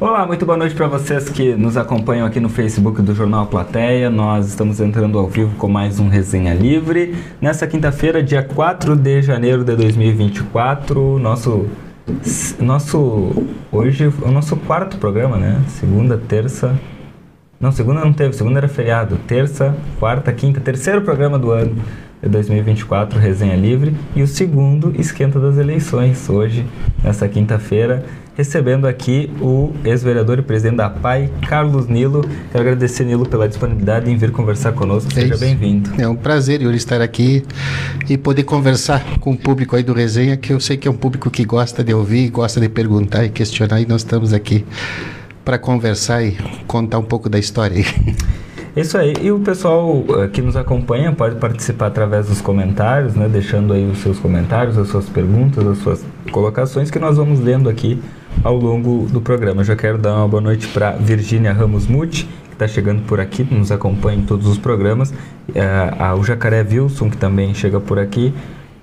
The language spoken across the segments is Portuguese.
Olá, muito boa noite para vocês que nos acompanham aqui no Facebook do Jornal Plateia. Nós estamos entrando ao vivo com mais um Resenha Livre. Nessa quinta-feira, dia 4 de janeiro de 2024, nosso nosso hoje o nosso quarto programa, né? Segunda, terça. Não, segunda não teve, segunda era feriado. Terça, quarta, quinta, terceiro programa do ano de 2024, Resenha Livre, e o segundo Esquenta das Eleições, hoje, nessa quinta-feira, recebendo aqui o ex-vereador e presidente da PAI, Carlos Nilo. Quero agradecer, Nilo, pela disponibilidade em vir conversar conosco. Seja é bem-vindo. É um prazer, Yuri, estar aqui e poder conversar com o público aí do Resenha, que eu sei que é um público que gosta de ouvir, gosta de perguntar e questionar, e nós estamos aqui para conversar e contar um pouco da história aí. Isso aí. E o pessoal eh, que nos acompanha pode participar através dos comentários, né? Deixando aí os seus comentários, as suas perguntas, as suas colocações que nós vamos lendo aqui ao longo do programa. Eu já quero dar uma boa noite para Virgínia Ramos Muti, que está chegando por aqui, nos acompanha em todos os programas. Uh, o Jacaré Wilson, que também chega por aqui.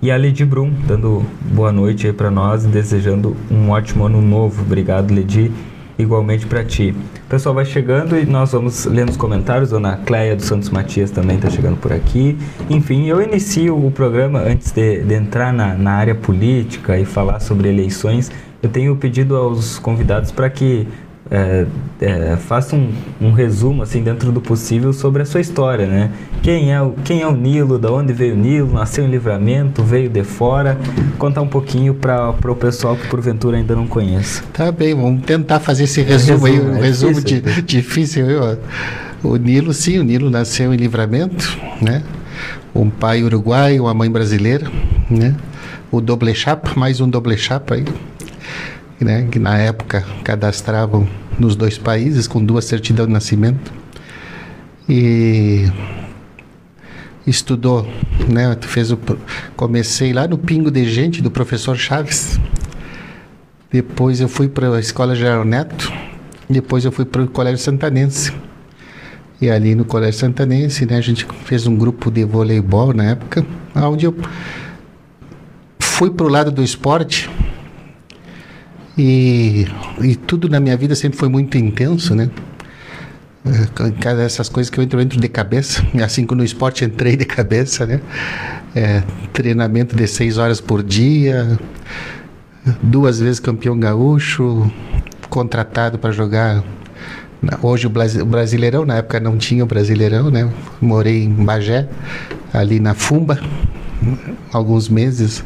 E a Ledi Brum, dando boa noite aí para nós e desejando um ótimo ano novo. Obrigado, Ledi igualmente para ti. O pessoal vai chegando e nós vamos lendo os comentários. Dona Cleia dos Santos Matias também está chegando por aqui. Enfim, eu inicio o programa antes de, de entrar na, na área política e falar sobre eleições. Eu tenho pedido aos convidados para que é, é, faça um, um, resumo assim dentro do possível sobre a sua história, né? Quem é o, quem é o Nilo, da onde veio o Nilo, nasceu em Livramento, veio de fora, contar um pouquinho para o pessoal que porventura ainda não conhece. Tá bem, vamos tentar fazer esse resumo, é, resumo aí, um é resumo difícil, de, difícil. Viu? O Nilo, sim, o Nilo nasceu em Livramento, né? Um pai uruguaio, uma mãe brasileira, né? O doble chapa, mais um doble chapa aí né, que na época cadastravam nos dois países com duas certidões de nascimento. E estudou, né, fez o comecei lá no Pingo de Gente do professor Chaves. Depois eu fui para a Escola Geral Neto, depois eu fui para o Colégio Santanense. E ali no Colégio Santanense, né, a gente fez um grupo de voleibol na época, onde eu fui para o lado do esporte, e, e tudo na minha vida sempre foi muito intenso, né? É, cada essas coisas que eu entro, eu entro de cabeça, assim como no esporte entrei de cabeça, né? É, treinamento de seis horas por dia, duas vezes campeão gaúcho, contratado para jogar. Hoje o Brasileirão, na época não tinha o Brasileirão, né? Morei em Bagé, ali na Fumba, alguns meses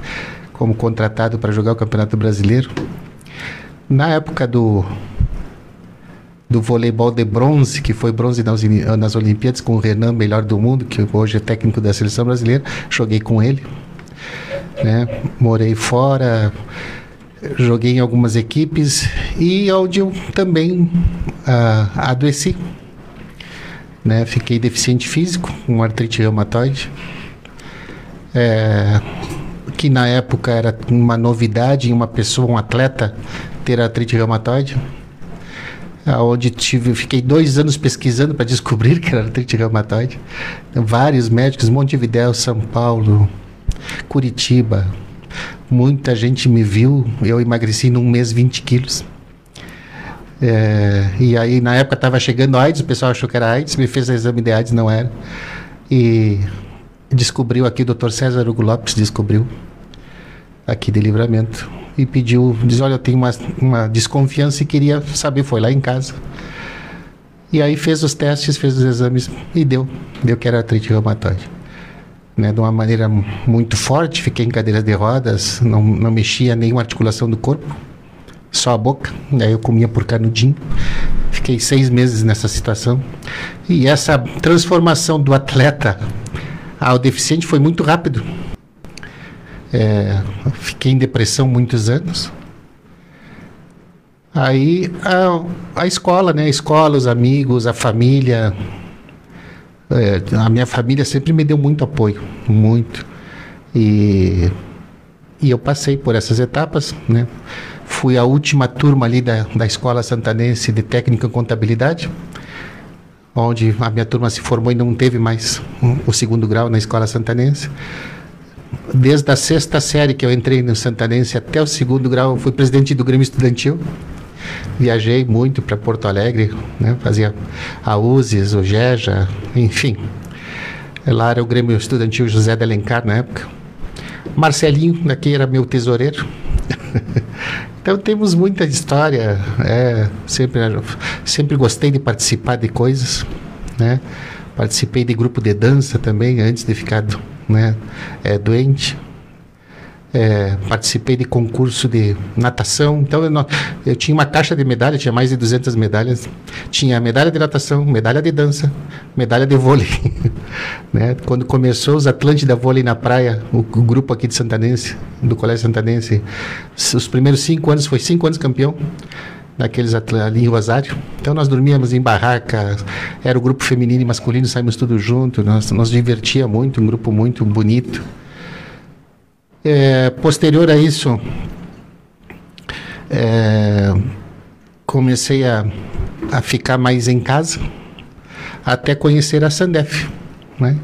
como contratado para jogar o Campeonato Brasileiro. Na época do do voleibol de bronze, que foi bronze nas, nas Olimpíadas com o Renan, melhor do mundo, que hoje é técnico da seleção brasileira, joguei com ele. Né? Morei fora, joguei em algumas equipes e onde eu também uh, adoeci. Né? Fiquei deficiente físico, com artrite reumatoide. É, que na época era uma novidade em uma pessoa, um atleta, ter artrite reumatoide. Onde tive, fiquei dois anos pesquisando para descobrir que era artrite reumatoide. Vários médicos, Montevidéu, São Paulo, Curitiba. Muita gente me viu, eu emagreci num mês 20 quilos. É, e aí, na época, estava chegando AIDS, o pessoal achou que era AIDS, me fez o exame de AIDS, não era. E descobriu aqui, o Dr. César Hugo Lopes descobriu, aqui de livramento e pediu, diz, olha, eu tenho uma, uma desconfiança e queria saber, foi lá em casa. E aí fez os testes, fez os exames e deu, deu que era artrite reumatoide. Né, de uma maneira muito forte, fiquei em cadeiras de rodas, não, não mexia nenhuma articulação do corpo, só a boca, aí eu comia por canudinho. Fiquei seis meses nessa situação. E essa transformação do atleta ao deficiente foi muito rápido. É, fiquei em depressão muitos anos. Aí a, a escola, né? A escola, os amigos, a família. É, a minha família sempre me deu muito apoio, muito. E, e eu passei por essas etapas, né? Fui a última turma ali da, da Escola Santanense de Técnica em Contabilidade, onde a minha turma se formou e não teve mais o segundo grau na Escola Santanense desde a sexta série que eu entrei no Santanense até o segundo grau, fui presidente do Grêmio Estudantil. Viajei muito para Porto Alegre, né? fazia a USES, o GEJA, enfim. Lá era o Grêmio Estudantil José de Alencar na época. Marcelinho, daqui era meu tesoureiro. então temos muita história. É, sempre, sempre gostei de participar de coisas. Né? Participei de grupo de dança também, antes de ficar né, é, doente. É, participei de concurso de natação. Então, eu, eu, tinha uma caixa de medalhas, tinha mais de 200 medalhas. Tinha medalha de natação, medalha de dança, medalha de vôlei. né? Quando começou os Atlântida Vôlei na praia, o, o, grupo aqui de Santanense, do Colégio Santanense, os primeiros cinco anos, foi cinco anos campeão daqueles ali em Rosário. Então nós dormíamos em barraca, era o grupo feminino e masculino, saímos tudo junto, nós nos divertia muito, um grupo muito bonito. É, posterior a isso, é, comecei a, a ficar mais em casa, até conhecer a Sandef. Né?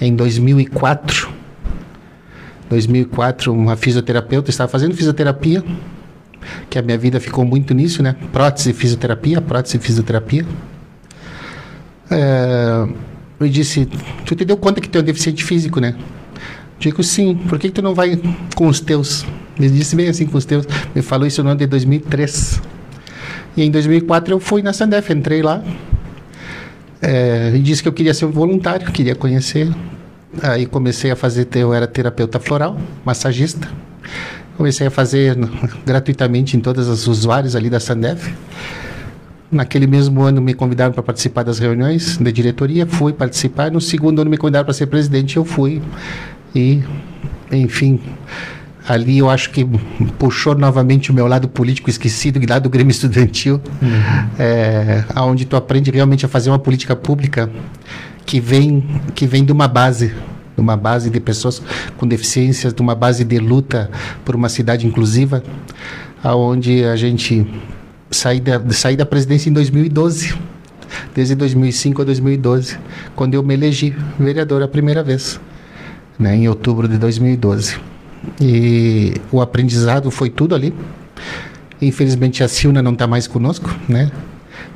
Em 2004, 2004, uma fisioterapeuta estava fazendo fisioterapia, que a minha vida ficou muito nisso, né? Prótese e fisioterapia, prótese fisioterapia. É, eu disse, tu te deu conta que tu é um deficiente físico, né? Digo sim, por que, que tu não vai com os teus? Me disse bem assim com os teus. Me falou isso no ano de 2003. E em 2004 eu fui na Sandef, entrei lá. É, e disse que eu queria ser um voluntário, queria conhecer. Aí comecei a fazer, eu era terapeuta floral, massagista. Comecei a fazer gratuitamente em todos os usuários ali da Sandef. Naquele mesmo ano me convidaram para participar das reuniões da diretoria, fui participar. No segundo ano me convidaram para ser presidente, eu fui. E, enfim, ali eu acho que puxou novamente o meu lado político esquecido, lá do Grêmio Estudantil, uhum. é, onde tu aprende realmente a fazer uma política pública que vem, que vem de uma base, de uma base de pessoas com deficiências, de uma base de luta por uma cidade inclusiva, aonde a gente saí da, saí da presidência em 2012, desde 2005 a 2012, quando eu me elegi vereador a primeira vez né, em outubro de 2012. E o aprendizado foi tudo ali. Infelizmente a Silna não está mais conosco, né?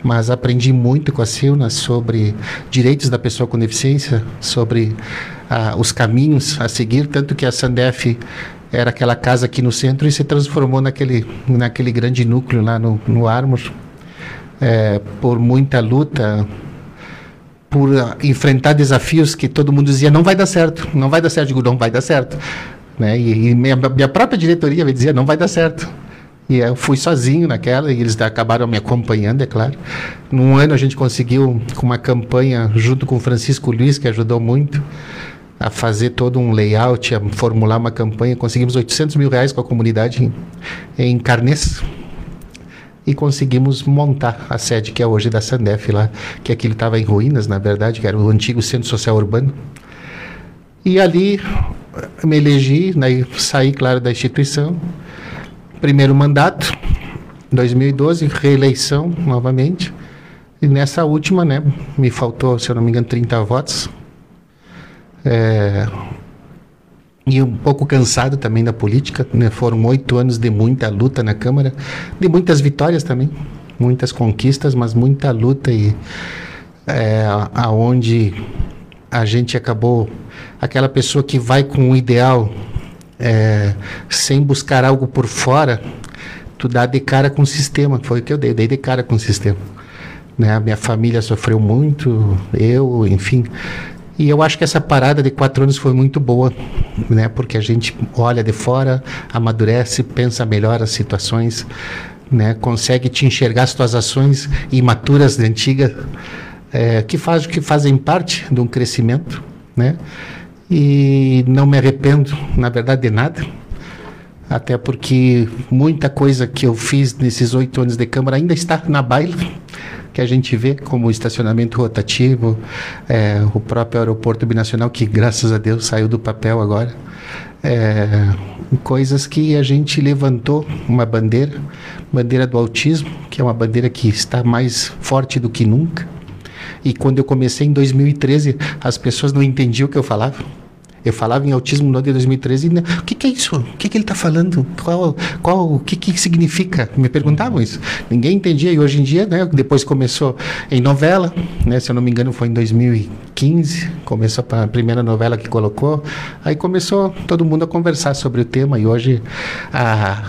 Mas aprendi muito com a Silna sobre direitos da pessoa com deficiência, sobre ah, os caminhos a seguir, tanto que a Sandef era aquela casa aqui no centro e se transformou naquele, naquele grande núcleo lá no, no Armor. É, por muita luta, por uh, enfrentar desafios que todo mundo dizia não vai dar certo, não vai dar certo, digo não vai dar certo, né? E, e minha, minha, própria diretoria me dizia não vai dar certo. E eu fui sozinho naquela e eles acabaram me acompanhando, é claro. Num ano a gente conseguiu com uma campanha junto com o Francisco Luiz que ajudou muito a fazer todo um layout, a formular uma campanha. Conseguimos 800 mil reais com a comunidade em, em Carnes, e conseguimos montar a sede que é hoje da Sandef lá, que aquilo estava em ruínas, na verdade, que era o antigo Centro Social Urbano. E ali me elegi, né, saí, claro, da instituição. Primeiro mandato, 2012, reeleição novamente. E nessa última, né, me faltou, se eu não me engano, 30 votos. É, e um pouco cansado também da política. Né? Foram oito anos de muita luta na Câmara, de muitas vitórias também, muitas conquistas, mas muita luta e é, aonde a gente acabou aquela pessoa que vai com um ideal é, sem buscar algo por fora, tu dá de cara com o sistema. Foi o que eu dei, dei de cara com o sistema. Né? A minha família sofreu muito, eu, enfim, e eu acho que essa parada de quatro anos foi muito boa, né? Porque a gente olha de fora, amadurece, pensa melhor as situações, né? Consegue te enxergar as tuas ações imaturas, antigas, é, que, faz, que fazem parte de um crescimento, né? E não me arrependo, na verdade, de nada. Até porque muita coisa que eu fiz nesses oito anos de Câmara ainda está na baila que a gente vê como estacionamento rotativo, é, o próprio aeroporto binacional, que graças a Deus saiu do papel agora. É, coisas que a gente levantou uma bandeira, bandeira do autismo, que é uma bandeira que está mais forte do que nunca. E quando eu comecei em 2013, as pessoas não entendiam o que eu falava. Eu falava em autismo no ano de 2013 e né, o que, que é isso? O que, que ele está falando? Qual, qual, o que, que significa? Me perguntavam isso. Ninguém entendia e hoje em dia, né? Depois começou em novela, né? Se eu não me engano foi em 2015, começou a primeira novela que colocou. Aí começou todo mundo a conversar sobre o tema e hoje a,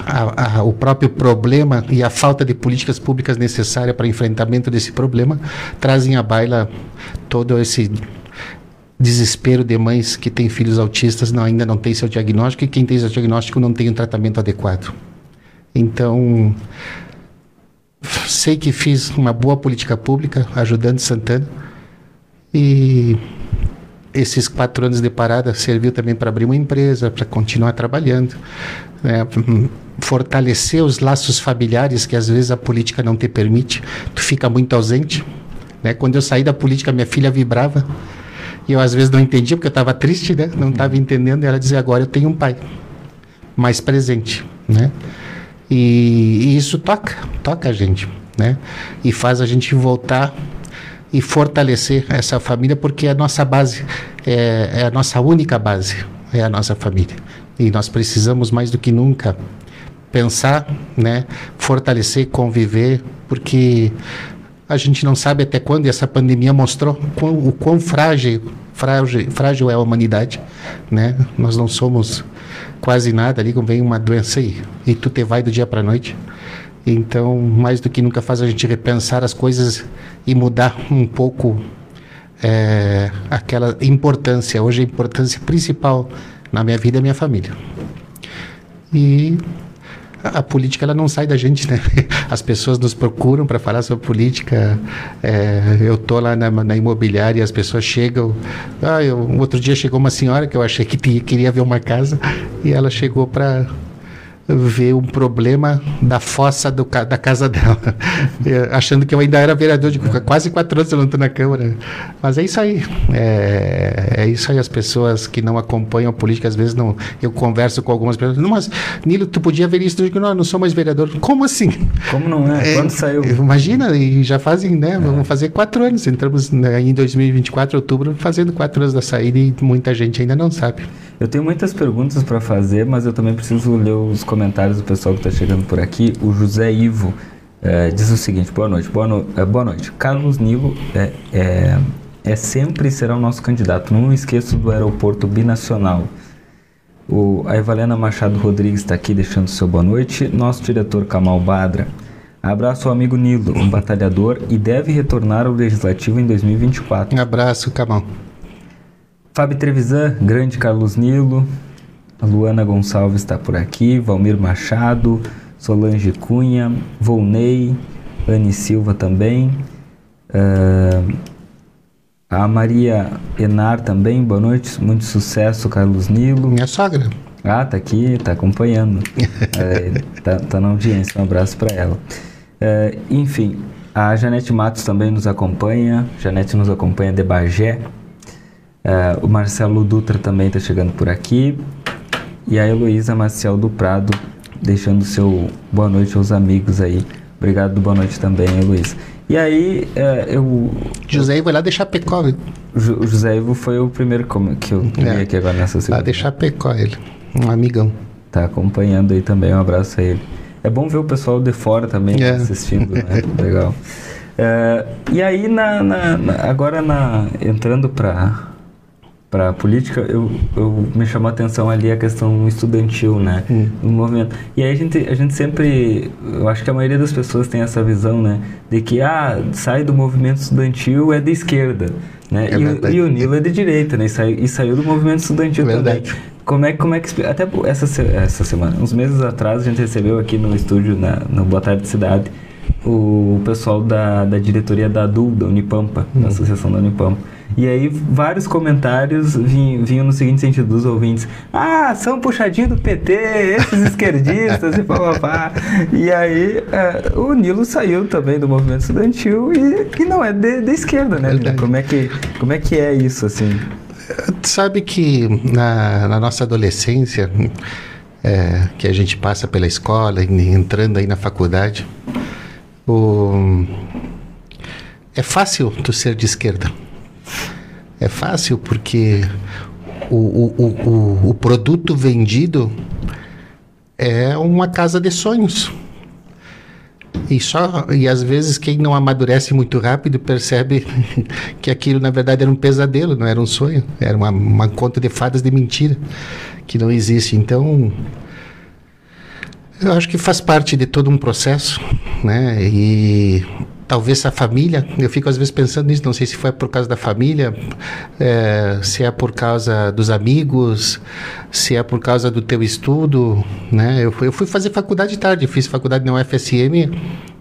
a, a, o próprio problema e a falta de políticas públicas necessárias para enfrentamento desse problema trazem à baila todo esse desespero de mães que têm filhos autistas não, ainda não tem seu diagnóstico e quem tem seu diagnóstico não tem um tratamento adequado. Então, sei que fiz uma boa política pública ajudando Santana e esses quatro anos de parada serviu também para abrir uma empresa, para continuar trabalhando, né, fortalecer os laços familiares que às vezes a política não te permite. Tu fica muito ausente. Né? Quando eu saí da política, minha filha vibrava e eu às vezes não entendia porque eu estava triste, né? Não estava entendendo. E ela dizia: agora eu tenho um pai mais presente, né? E, e, isso toca, toca a gente, né? E faz a gente voltar e fortalecer essa família porque é a nossa base, é, é a nossa única base, é a nossa família. E nós precisamos mais do que nunca pensar, né? Fortalecer, conviver, porque a gente não sabe até quando, e essa pandemia mostrou quão, o quão frágil, frágil, frágil é a humanidade, né? Nós não somos quase nada ali, vem uma doença aí, e tu te vai do dia para noite. Então, mais do que nunca faz a gente repensar as coisas e mudar um pouco é, aquela importância. Hoje a importância principal na minha vida é a minha família. E a, política ela não sai da gente, né? As pessoas nos procuram para falar sobre política. É, eu tô lá na, na, imobiliária e as pessoas chegam. Ah, eu, outro dia chegou uma senhora que eu achei que tinha, queria ver uma casa e ela chegou para ver um problema da fossa do, da casa dela, achando que eu ainda era vereador de quase quatro anos eu não estou na Câmara. Mas é isso aí. É, é, isso aí. As pessoas que não acompanham a política, às vezes não. Eu converso com algumas pessoas. Não, mas, Nilo, tu podia ver isso? Eu digo, não, eu não sou mais vereador. Como assim? Como não é? é Quando saiu? Imagina, e já fazem, né? É. Vamos fazer quatro anos. Entramos né, em 2024, outubro, fazendo quatro anos da saída e muita gente ainda não sabe. Eu tenho muitas perguntas para fazer, mas eu também preciso ler os comentários do pessoal que está chegando por aqui. O José Ivo é, diz o seguinte: boa noite, boa, no, é, boa noite. Carlos Nilo é, é, é sempre será o nosso candidato. Não esqueço do aeroporto binacional. O, a Evalena Machado Rodrigues está aqui deixando seu boa noite. Nosso diretor Kamal Badra. Abraço ao amigo Nilo, um batalhador e deve retornar ao Legislativo em 2024. Um abraço, Kamal. Fábio Trevisan, grande Carlos Nilo, Luana Gonçalves está por aqui, Valmir Machado, Solange Cunha, Volney, Anne Silva também, uh, a Maria Enar também, boa noite, muito sucesso, Carlos Nilo. Minha sogra. Ah, tá aqui, tá acompanhando, é, tá, tá, na audiência, um abraço para ela. Uh, enfim, a Janete Matos também nos acompanha, Janete nos acompanha de Bagé, Uh, o Marcelo Dutra também está chegando por aqui. E a Heloísa Maciel do Prado, deixando seu boa noite aos amigos aí. Obrigado, boa noite também, Heloísa. E aí, uh, eu. José Ivo lá deixar Pecó. O José Ivo foi o primeiro que eu vi é, aqui agora nessa segunda. Lá deixar Pecó ele, um amigão. Tá acompanhando aí também, um abraço a ele. É bom ver o pessoal de fora também é. assistindo, né? Legal. Uh, e aí, na, na, na, agora na, entrando para para a política, eu, eu me chamou a atenção ali a questão estudantil, né? Hum. No movimento. E aí a gente, a gente sempre, eu acho que a maioria das pessoas tem essa visão, né? De que, ah, sai do movimento estudantil é de esquerda, né? É e, e, o Nilo é de direita, né? E, sai, e saiu do movimento estudantil é também. Como é, como é que até essa essa semana, uns meses atrás a gente recebeu aqui no estúdio na no Boa Tarde Cidade o pessoal da, da diretoria da ADU, da Unipampa, hum. da Associação da Unipampa e aí vários comentários vinham, vinham no seguinte sentido dos ouvintes: Ah, são puxadinhos do PT, esses esquerdistas e papapá. E aí é, o Nilo saiu também do movimento estudantil e, e não é de, de esquerda, né? Como é, que, como é que é isso, assim? Sabe que na, na nossa adolescência, é, que a gente passa pela escola, entrando aí na faculdade, o... é fácil tu ser de esquerda. É fácil porque o, o, o, o produto vendido é uma casa de sonhos. E só e às vezes quem não amadurece muito rápido percebe que aquilo na verdade era um pesadelo, não era um sonho, era uma, uma conta de fadas de mentira que não existe. Então eu acho que faz parte de todo um processo, né? E talvez a família, eu fico às vezes pensando nisso, não sei se foi por causa da família, é, se é por causa dos amigos, se é por causa do teu estudo, né? Eu, eu fui fazer faculdade tarde, fiz faculdade na UFSM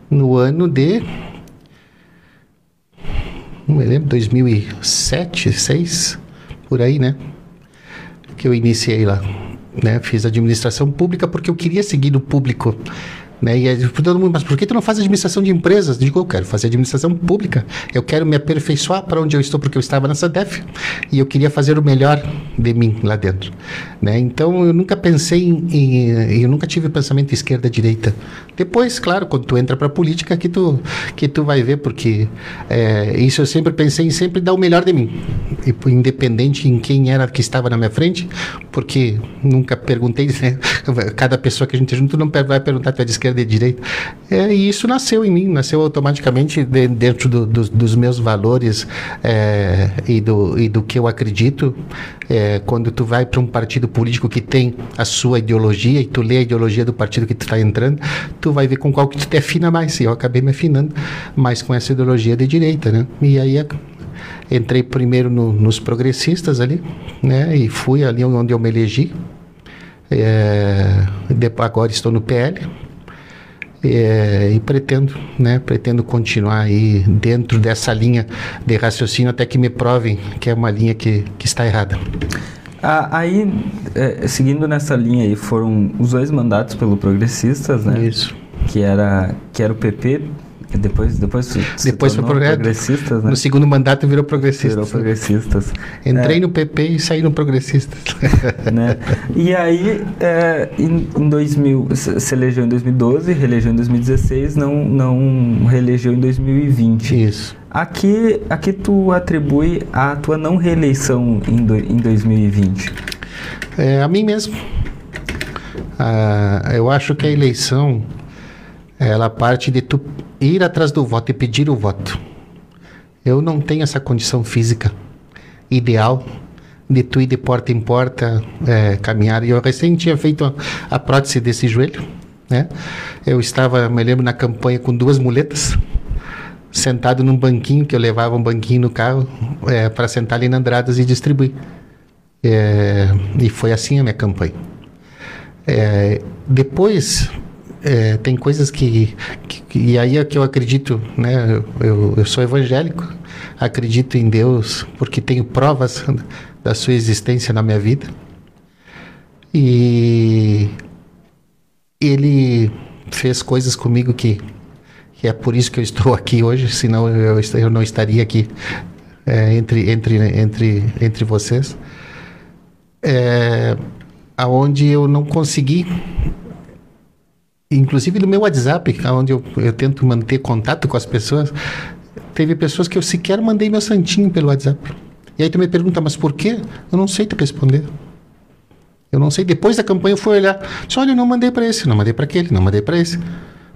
no ano de não me lembro, 2007, 2006, por aí, né? Que eu iniciei lá, né? Fiz administração pública porque eu queria seguir no público né? E aí, todo mundo, mas por que tu não faz administração de empresas? Eu digo, eu quero fazer administração pública. Eu quero me aperfeiçoar para onde eu estou, porque eu estava nessa DEF e eu queria fazer o melhor de mim lá dentro. Né? Então, eu nunca pensei em, em Eu nunca tive pensamento esquerda-direita. Depois, claro, quando tu entra para a política, que tu, que tu vai ver, porque é, isso eu sempre pensei em sempre dar o melhor de mim, independente em quem era que estava na minha frente, porque nunca perguntei, né? cada pessoa que a gente junto não vai perguntar tu é de esquerda esquerda e direita. É, e isso nasceu em mim, nasceu automaticamente de, dentro do, do, dos meus valores é, e, do, e do que eu acredito. É, quando tu vai para um partido político que tem a sua ideologia e tu lê a ideologia do partido que tu está entrando, tu vai ver com qual que tu te afina mais. E eu acabei me afinando mais com essa ideologia de direita, né? E aí entrei primeiro no, nos progressistas ali, né? E fui ali onde eu me elegi. É, agora estou no PL, é, e pretendo, né, pretendo continuar aí dentro dessa linha de raciocínio até que me provem que é uma linha que, que está errada. Ah, aí, é, seguindo nessa linha aí, foram os dois mandatos pelo Progressistas, né? Isso. Que era, que era o PP depois, depois, depois foi progressistas, né? No segundo mandato virou progressistas. Virou progressistas. Entrei é. no PP e saí no progressistas. Né? E aí, é, em, em 2000, se elegeu em 2012, reelegeu em 2016, não, não reelegeu em 2020. Isso. Aqui, aqui tu atribui a tua não reeleição em, do, em 2020? É, a mim mesmo. Ah, eu acho que a eleição ela parte de tu ir atrás do voto e pedir o voto. Eu não tenho essa condição física ideal de tu ir de porta em porta é, caminhar. E eu recém tinha feito a, a, prótese desse joelho, né? Eu estava, me lembro, na campanha com duas muletas, sentado num banquinho, que eu levava um banquinho no carro é, para sentar ali na Andradas e distribuir. É, e foi assim a minha campanha. É, depois, é, tem coisas que, que, que, E aí é que eu acredito, né? Eu, eu sou evangélico, acredito em Deus porque tenho provas da sua existência na minha vida. E ele fez coisas comigo que, que é por isso que eu estou aqui hoje, senão eu, eu não estaria aqui é, entre, entre, entre, entre vocês. É, aonde eu não consegui inclusive no meu WhatsApp, onde eu, eu tento manter contato com as pessoas, teve pessoas que eu sequer mandei meu santinho pelo WhatsApp. E aí tu me pergunta, mas por quê? Eu não sei te responder. Eu não sei. Depois da campanha eu fui olhar. Só olha, eu não mandei para esse, não mandei para aquele, não mandei para esse.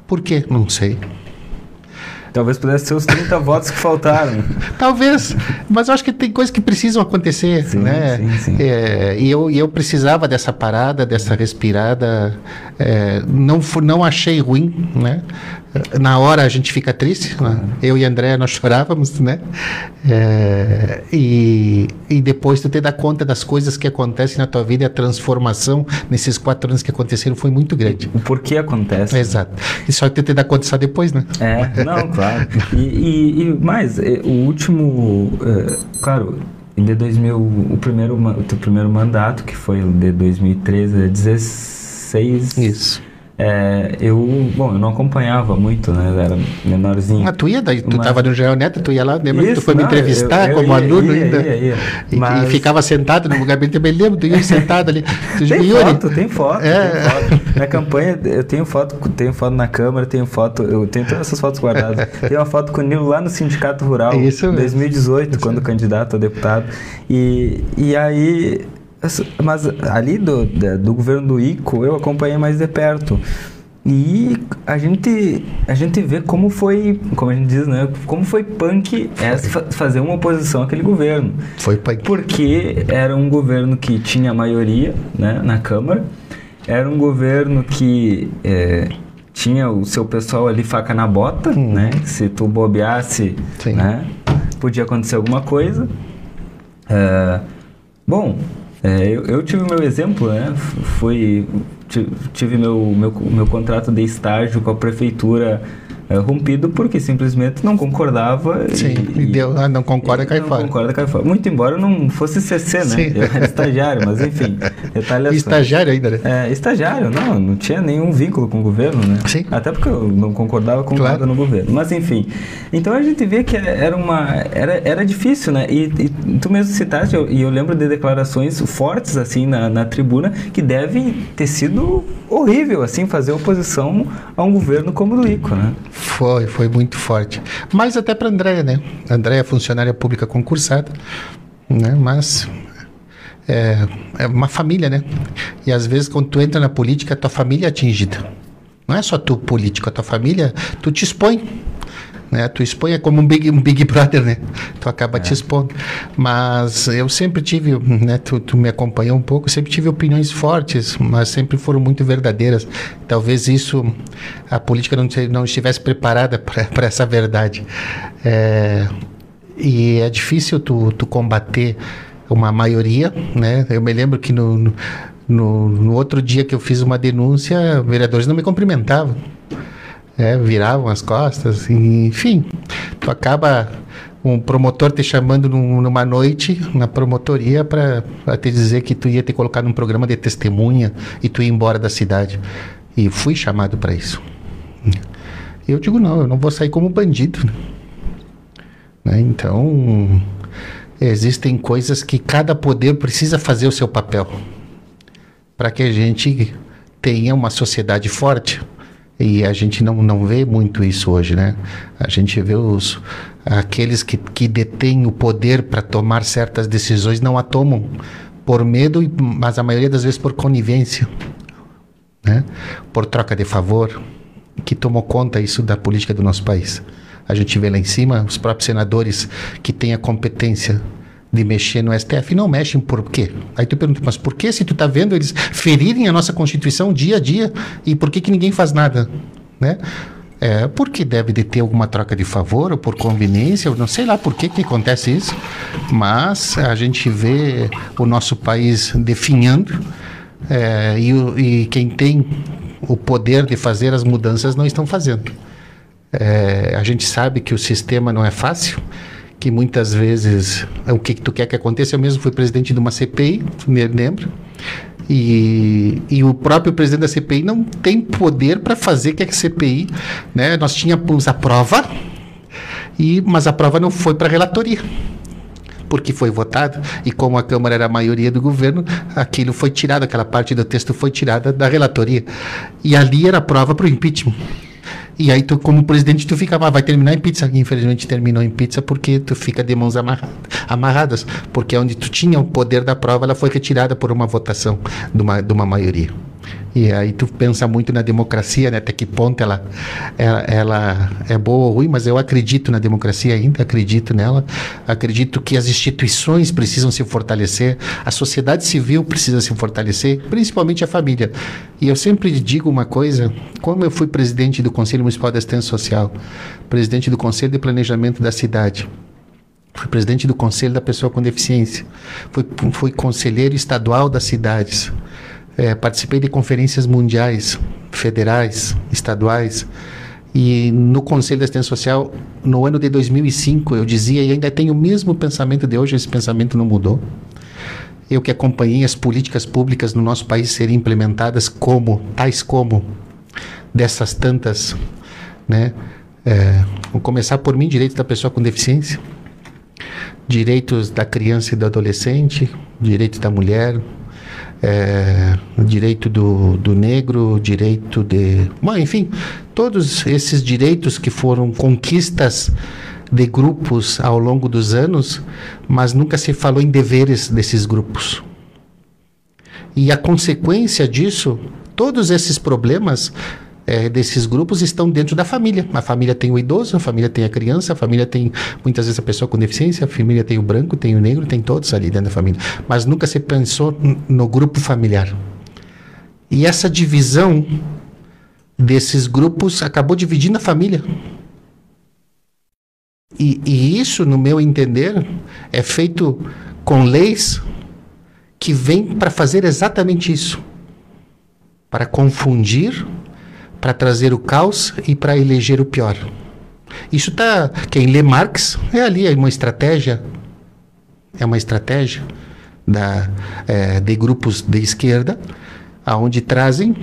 Por quê? Não sei. Talvez pudesse ser os 30 votos que faltaram. Talvez, mas eu acho que tem coisas que precisam acontecer, sim, né? Sim, sim. É, e, eu, e eu precisava dessa parada, dessa respirada. É, não, não achei ruim, né? Na hora a gente fica triste, né? eu e André nós chorávamos, né? É, e, e depois tu te dá conta das coisas que acontecem na tua vida e a transformação nesses quatro anos que aconteceram foi muito grande. O porquê acontece. Exato. E só que tu te dá conta só depois, né? É, não, claro. E, e, e mais, é, o último, é, claro, de 2000, o primeiro, o teu primeiro mandato, que foi de 2013 a 16... Isso é, eu, bom, eu não acompanhava muito, né? Eu era menorzinho. Ah, tu ia daí, tu estava no Geral Neto, tu ia lá, lembra Isso, que tu foi não, me entrevistar eu, eu como ia, aluno ia, ainda? Ia, ia, e, Mas... e, ficava sentado no lugar bem, também lembro, tu ia sentado ali. Tem foto, tem foto, é. tem foto. Na campanha, eu tenho foto, tenho foto na câmera, tenho foto, eu tenho todas essas fotos guardadas. tem uma foto com o Nilo lá no Sindicato Rural, em 2018, Isso. quando candidato a deputado. E, e aí mas ali do, do governo do ICO eu acompanhei mais de perto. E a gente, a gente vê como foi, como a gente diz, né? Como foi punk essa, fazer uma oposição àquele governo. Foi punk. Porque era um governo que tinha maioria né, na Câmara, era um governo que é, tinha o seu pessoal ali faca na bota, hum. né? Se tu bobeasse, Sim. né? Podia acontecer alguma coisa. É, bom, é, eu, eu, tive meu exemplo, né? Fui, tive meu, meu, meu contrato de estágio com a prefeitura rompido porque simplesmente não concordava. Sim, e, e deu, ah, não concorda, cai não fora. concorda, cai fora. Muito embora não fosse CC, né? Sim. Eu era estagiário, mas enfim. Estagiário ainda, né? É, estagiário, não, não tinha nenhum vínculo com o governo, né? Sim. Até porque eu não concordava com claro. nada no governo. Mas enfim. Então a gente vê que era uma. Era, era difícil, né? E, e tu mesmo citaste, eu, e eu lembro de declarações fortes, assim, na, na tribuna, que deve ter sido horrível, assim, fazer oposição a um governo como o do ICO, né? Foi, foi muito forte. Mas até para Andréia, né? Andréia é funcionária pública concursada, né? Mas é, é, uma família, né? E às vezes quando tu entra na política, a tua família é atingida. Não é só tu político, a tua família, tu te expõe né? Tu expõe é como um Big, um big Brother, né? Tu acaba é. te expondo. Mas eu sempre tive, né? Tu, tu me acompanhou um pouco, sempre tive opiniões fortes, mas sempre foram muito verdadeiras. Talvez isso, a política não, não estivesse preparada para essa verdade. É, e é difícil tu, tu combater uma maioria, né? Eu me lembro que no, no, no, outro dia que eu fiz uma denúncia, vereadores não me cumprimentavam é, viravam as costas, enfim. Tu acaba um promotor te chamando num, numa noite na promotoria para te dizer que tu ia te colocar num programa de testemunha e tu ia embora da cidade. E fui chamado para isso. Eu digo, não, eu não vou sair como bandido. Né? Então, existem coisas que cada poder precisa fazer o seu papel para que a gente tenha uma sociedade forte. E a gente não, não vê muito isso hoje, né? A gente vê os, aqueles que, que detêm o poder para tomar certas decisões não a tomam por medo, mas a maioria das vezes por conivência, né? Por troca de favor, que tomou conta isso da política do nosso país. A gente vê lá em cima os próprios senadores que têm a competência de mexer no STF não mexem por quê? Aí tu pergunta, mas por que se tu tá vendo eles ferirem a nossa Constituição dia a dia e por que que ninguém faz nada, né? É porque deve de ter alguma troca de favor ou por conveniência, eu não sei lá por que que acontece isso, mas a gente vê o nosso país definhando é, e, e quem tem o poder de fazer as mudanças não estão fazendo. É, a gente sabe que o sistema não é fácil, que muitas vezes o que, tu quer que aconteça. Eu mesmo fui presidente de uma CPI, me lembro. E, e o próprio presidente da CPI não tem poder para fazer que a CPI, né? Nós tínhamos a prova, e, mas a prova não foi para a relatoria porque foi votado e como a Câmara era a maioria do governo, aquilo foi tirado, aquela parte do texto foi tirada da relatoria. E ali era prova para o impeachment. E aí tu, como presidente, tu fica, ah, vai terminar em pizza. Infelizmente terminou em pizza porque tu fica de mãos amarradas. Porque onde tu tinha o poder da prova, ela foi retirada por uma votação de uma, de uma maioria. E aí tu pensa muito na democracia, né? Até que ponto ela, ela, ela, é boa ou ruim, mas eu acredito na democracia ainda, acredito nela. Acredito que as instituições precisam se fortalecer, a sociedade civil precisa se fortalecer, principalmente a família. E eu sempre digo uma coisa, como eu fui presidente do Conselho Municipal de Assistência Social, presidente do Conselho de Planejamento da cidade, Fui presidente do Conselho da Pessoa com Deficiência. Fui, fui conselheiro estadual das cidades. É, participei de conferências mundiais, federais, estaduais. E no Conselho de Assistência Social, no ano de 2005, eu dizia, e ainda tenho o mesmo pensamento de hoje, esse pensamento não mudou. Eu que acompanhei as políticas públicas no nosso país serem implementadas como, tais como, dessas tantas, né? É, vou começar por mim, direito da pessoa com deficiência, direitos da criança e do adolescente, direitos da mulher, é, direito do, do negro, direito de. Bom, enfim, todos esses direitos que foram conquistas de grupos ao longo dos anos, mas nunca se falou em deveres desses grupos. E a consequência disso, todos esses problemas é, desses grupos estão dentro da família. A família tem o idoso, a família tem a criança, a família tem muitas vezes a pessoa com deficiência, a família tem o branco, tem o negro, tem todos ali dentro da família. Mas nunca se pensou no grupo familiar. E essa divisão desses grupos acabou dividindo a família. E, e isso, no meu entender, é feito com leis que vêm para fazer exatamente isso para confundir para trazer o caos e para eleger o pior. Isso tá. Quem lê Marx é ali, é uma estratégia. É uma estratégia da, é, de grupos de esquerda, aonde trazem,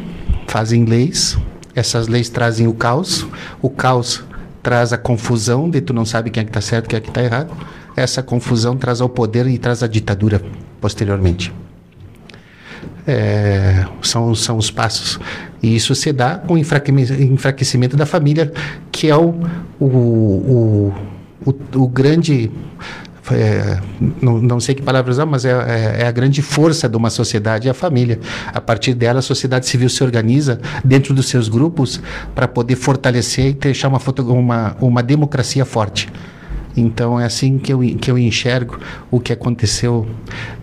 fazem leis, essas leis trazem o caos, o caos traz a confusão de tu não sabe quem é que está certo, quem é que está errado. Essa confusão traz ao poder e traz a ditadura posteriormente. É, são, são os passos. E isso se dá com o enfraquecimento da família, que é o, o, o, o, o grande. É, não, não sei que palavras usar, mas é, é, é, a grande força de uma sociedade, é a família. A partir dela, a sociedade civil se organiza dentro dos seus grupos para poder fortalecer e deixar uma, uma, uma democracia forte. Então, é assim que eu, que eu enxergo o que aconteceu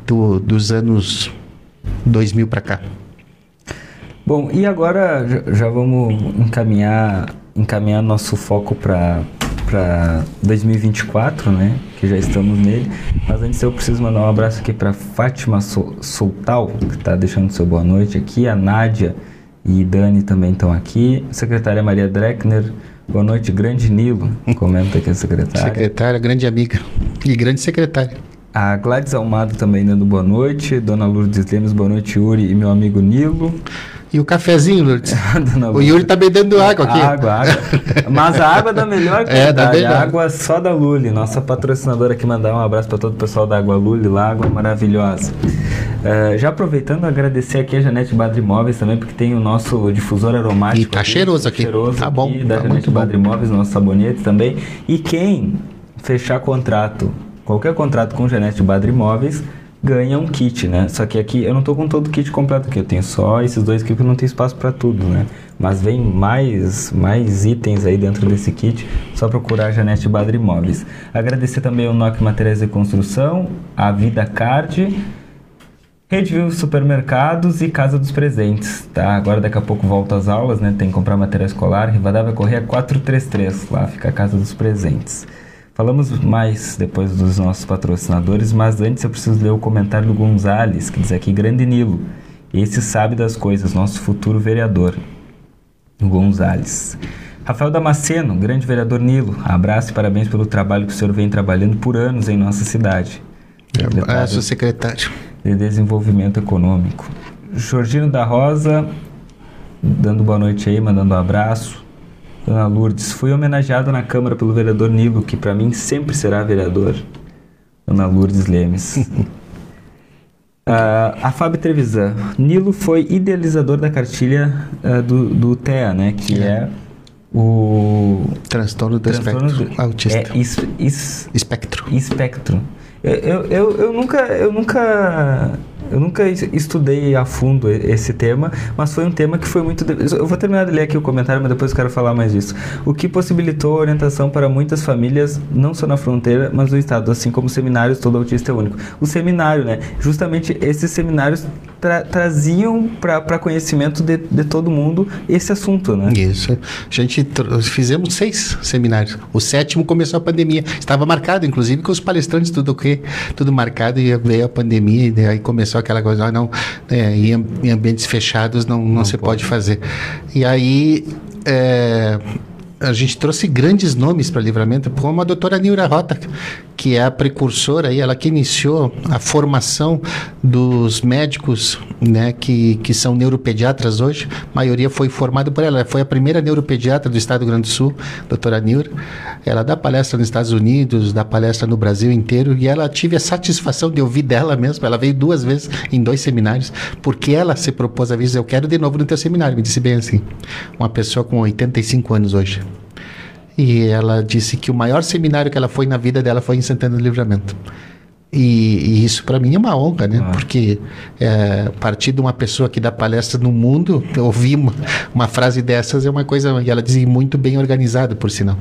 do, dos anos 2000 para cá. Bom, e agora já vamos encaminhar, encaminhar nosso foco para para 2024, né? Que já estamos nele. Mas antes eu preciso mandar um abraço aqui para Fátima Soltal, que está deixando seu boa noite aqui. A Nádia e Dani também estão aqui. Secretária Maria Dreckner. Boa noite, grande Nilo. Comenta aqui a secretária. Secretária, grande amiga e grande secretária. A Gladys Almado também dando boa noite. Dona Lourdes Lemos, boa noite, Yuri e meu amigo Nilo. E o cafezinho, Lourdes? o Yuri tá bebendo água aqui. Água, água. Mas a água da melhor qualidade. É, da melhor. água só da Luli, nossa patrocinadora aqui, mandar um abraço para todo o pessoal da Água Luli, lá, água maravilhosa. Uh, já aproveitando, agradecer aqui a Janete Badri Móveis também, porque tem o nosso difusor aromático. E tá aqui, cheiroso aqui. Cheiroso tá bom. Aqui, da tá Janete Badri Móveis, nosso sabonete também. E quem fechar contrato qualquer contrato com Genete Badri Imóveis ganha um kit, né? Só que aqui eu não estou com todo o kit completo aqui, eu tenho só esses dois aqui porque não tem espaço para tudo, né? Mas vem mais mais itens aí dentro desse kit, só procurar Janete Badri Imóveis. Agradecer também ao NOC Materiais de Construção, a Vida Card, Redview Supermercados e Casa dos Presentes, tá? Agora daqui a pouco volta às aulas, né? Tem que comprar material escolar, Rivadavia Correia 433, lá fica a Casa dos Presentes. Falamos mais depois dos nossos patrocinadores, mas antes eu preciso ler o comentário do Gonzales, que diz aqui: Grande Nilo, esse sabe das coisas, nosso futuro vereador. Gonzales. Rafael Damasceno, grande vereador Nilo, abraço e parabéns pelo trabalho que o senhor vem trabalhando por anos em nossa cidade. Abraço, secretário. De Desenvolvimento Econômico. Jorginho da Rosa, dando boa noite aí, mandando um abraço. Dona Lourdes, fui homenageada na Câmara pelo vereador Nilo, que para mim sempre será vereador. Dona Lourdes Lemes. uh, a Fábio Trevisan. Nilo foi idealizador da cartilha uh, do, do TEA, né? Que é, é o... Transtorno do Transtorno espectro do, autista. É is, is, espectro. Espectro. Eu, eu, eu, eu nunca... Eu nunca eu nunca estudei a fundo esse tema, mas foi um tema que foi muito. Eu vou terminar de ler aqui o comentário, mas depois quero falar mais disso. O que possibilitou a orientação para muitas famílias, não só na fronteira, mas no estado, assim como seminários, todo autista é único. O seminário, né? Justamente esses seminários tra traziam para conhecimento de, de todo mundo esse assunto, né? Isso. A gente fizemos seis seminários. O sétimo começou a pandemia. Estava marcado, inclusive, com os palestrantes, tudo o que, tudo marcado, e veio a pandemia, e aí começou aquela coisa, ah, não, é, em, em, ambientes fechados não, não, não se pode. pode fazer. E aí é, a gente trouxe grandes nomes para livramento, como a doutora Nilra Rota, que é a precursora aí, ela que iniciou a formação dos médicos, né, que, que são neuropediatras hoje. A maioria foi formada por ela. Ela foi a primeira neuropediatra do estado do Rio Grande do Sul, doutora Nilra. Ela dá palestra nos Estados Unidos, dá palestra no Brasil inteiro, e ela tive a satisfação de ouvir dela mesma. Ela veio duas vezes em dois seminários, porque ela se propôs a vir, eu quero de novo no teu seminário. Me disse bem assim, uma pessoa com 85 anos hoje. E ela disse que o maior seminário que ela foi na vida dela foi em Santana do Livramento. E, e, isso para mim é uma honra, né? Ah. Porque é, partir de uma pessoa que dá palestra no mundo, ouvir uma, uma, frase dessas é uma coisa, e ela diz muito bem organizada, por sinal.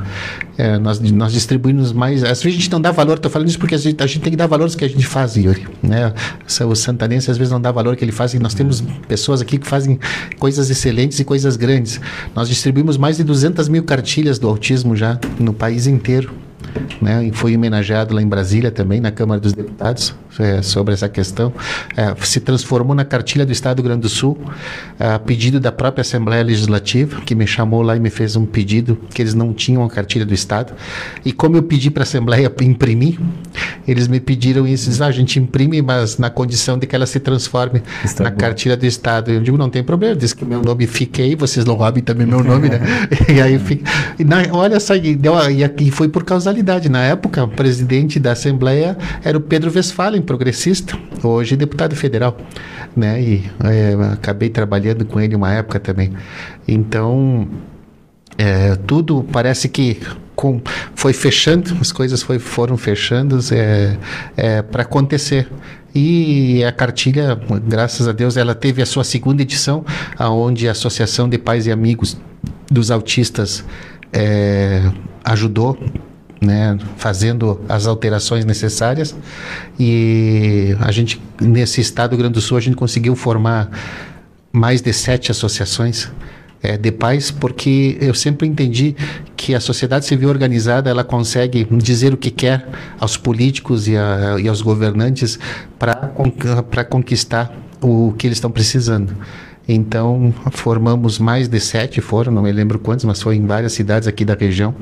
É, nós, nós distribuímos mais. Às vezes a gente não dá valor, estou falando isso porque a gente, a gente, tem que dar valor ao que a gente faz, Yuri. Né? O santanense às vezes não dá valor que ele faz, e nós temos pessoas aqui que fazem coisas excelentes e coisas grandes. Nós distribuímos mais de 200 mil cartilhas do autismo já no país inteiro né, e foi homenageado lá em Brasília também, na Câmara dos Deputados, é, sobre essa questão. É, se transformou na cartilha do Estado do Rio Grande do Sul, a pedido da própria Assembleia Legislativa, que me chamou lá e me fez um pedido que eles não tinham a cartilha do Estado. E como eu pedi para a Assembleia imprimir, eles me pediram isso. Diz, ah, a gente imprime, mas na condição de que ela se transforme Está na bom. cartilha do Estado. Eu digo, não tem problema, diz que meu nome fique aí, vocês não roubem também meu nome, né? e aí fica. E na, olha só, e, deu, e, e foi por causalidade. Na época, o presidente da Assembleia era o Pedro Westphalen, progressista, hoje deputado federal, né? E é, acabei trabalhando com ele uma época também. Então, é, tudo parece que com, foi fechando, as coisas foi, foram fechando é, é, para acontecer. E a cartilha, graças a Deus, ela teve a sua segunda edição, aonde a Associação de Pais e Amigos dos Autistas é, ajudou né, fazendo as alterações necessárias e a gente nesse estado do Rio Grande do Sul a gente conseguiu formar mais de sete associações é, de pais porque eu sempre entendi que a sociedade civil organizada ela consegue dizer o que quer aos políticos e, a, e aos governantes para conquistar o que eles estão precisando. Então, formamos mais de sete, foram, não me lembro quantos, mas foi em várias cidades aqui da região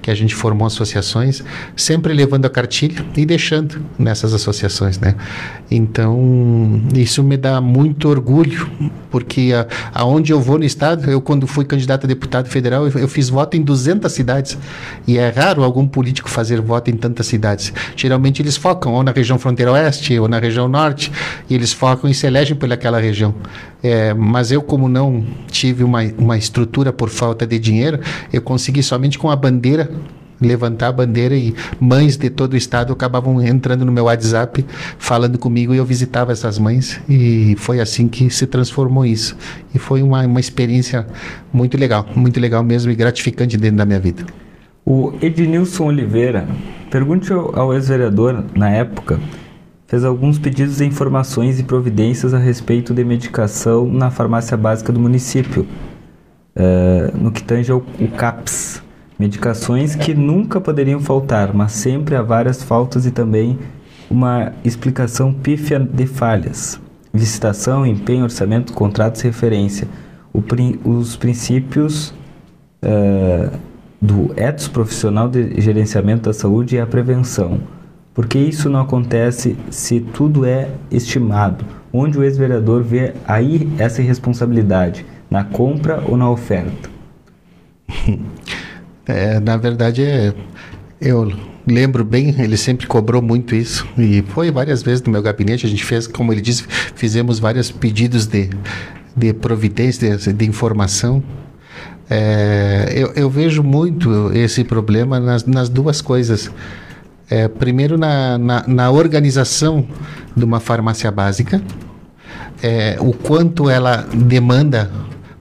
que a gente formou associações, sempre levando a cartilha e deixando nessas associações, né? Então, isso me dá muito orgulho, porque a, aonde eu vou no estado, eu quando fui candidato a deputado federal, eu, eu fiz voto em 200 cidades, e é raro algum político fazer voto em tantas cidades. Geralmente eles focam ou na região fronteira oeste ou na região norte, e eles focam e se elegem por aquela região. É, mas eu, como não tive uma, uma estrutura por falta de dinheiro, eu consegui somente com a bandeira levantar a bandeira e mães de todo o estado acabavam entrando no meu WhatsApp falando comigo e eu visitava essas mães e foi assim que se transformou isso. E foi uma, uma experiência muito legal muito legal mesmo e gratificante dentro da minha vida. O Ednilson Oliveira pergunte ao ex-vereador na época fez alguns pedidos de informações e providências a respeito de medicação na farmácia básica do município, uh, no que tange ao CAPS. Medicações que nunca poderiam faltar, mas sempre há várias faltas e também uma explicação pífia de falhas. Licitação, empenho, orçamento, contratos, referência. Prin os princípios uh, do etos profissional de gerenciamento da saúde e a prevenção porque isso não acontece se tudo é estimado? Onde o ex-vereador vê aí essa irresponsabilidade? Na compra ou na oferta? É, na verdade, é, eu lembro bem, ele sempre cobrou muito isso. E foi várias vezes no meu gabinete, a gente fez, como ele disse, fizemos vários pedidos de, de providência, de, de informação. É, eu, eu, vejo muito esse problema nas, nas duas coisas. É, primeiro, na, na, na, organização de uma farmácia básica, é, o quanto ela demanda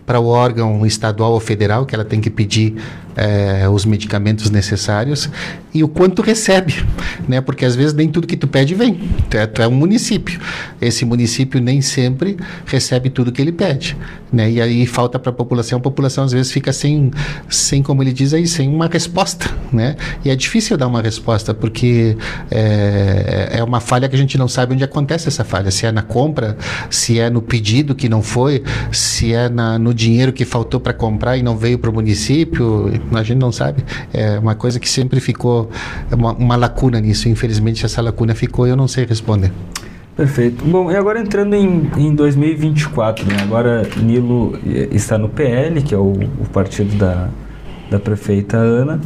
para o órgão estadual ou federal, que ela tem que pedir é, os medicamentos necessários e o quanto recebe, né? Porque às vezes nem tudo que tu pede vem. Tu é, tu é um município. Esse município nem sempre recebe tudo que ele pede, né? E aí falta para a população. A população às vezes fica sem, sem como ele diz aí, sem uma resposta, né? E é difícil dar uma resposta porque é, é uma falha que a gente não sabe onde acontece essa falha. Se é na compra, se é no pedido que não foi, se é na, no dinheiro que faltou para comprar e não veio para o município a gente não sabe. É uma coisa que sempre ficou uma, uma lacuna nisso. Infelizmente, essa lacuna ficou e eu não sei responder. Perfeito. Bom, e agora entrando em, em 2024, né? agora Nilo está no PL, que é o, o partido da, da prefeita Ana.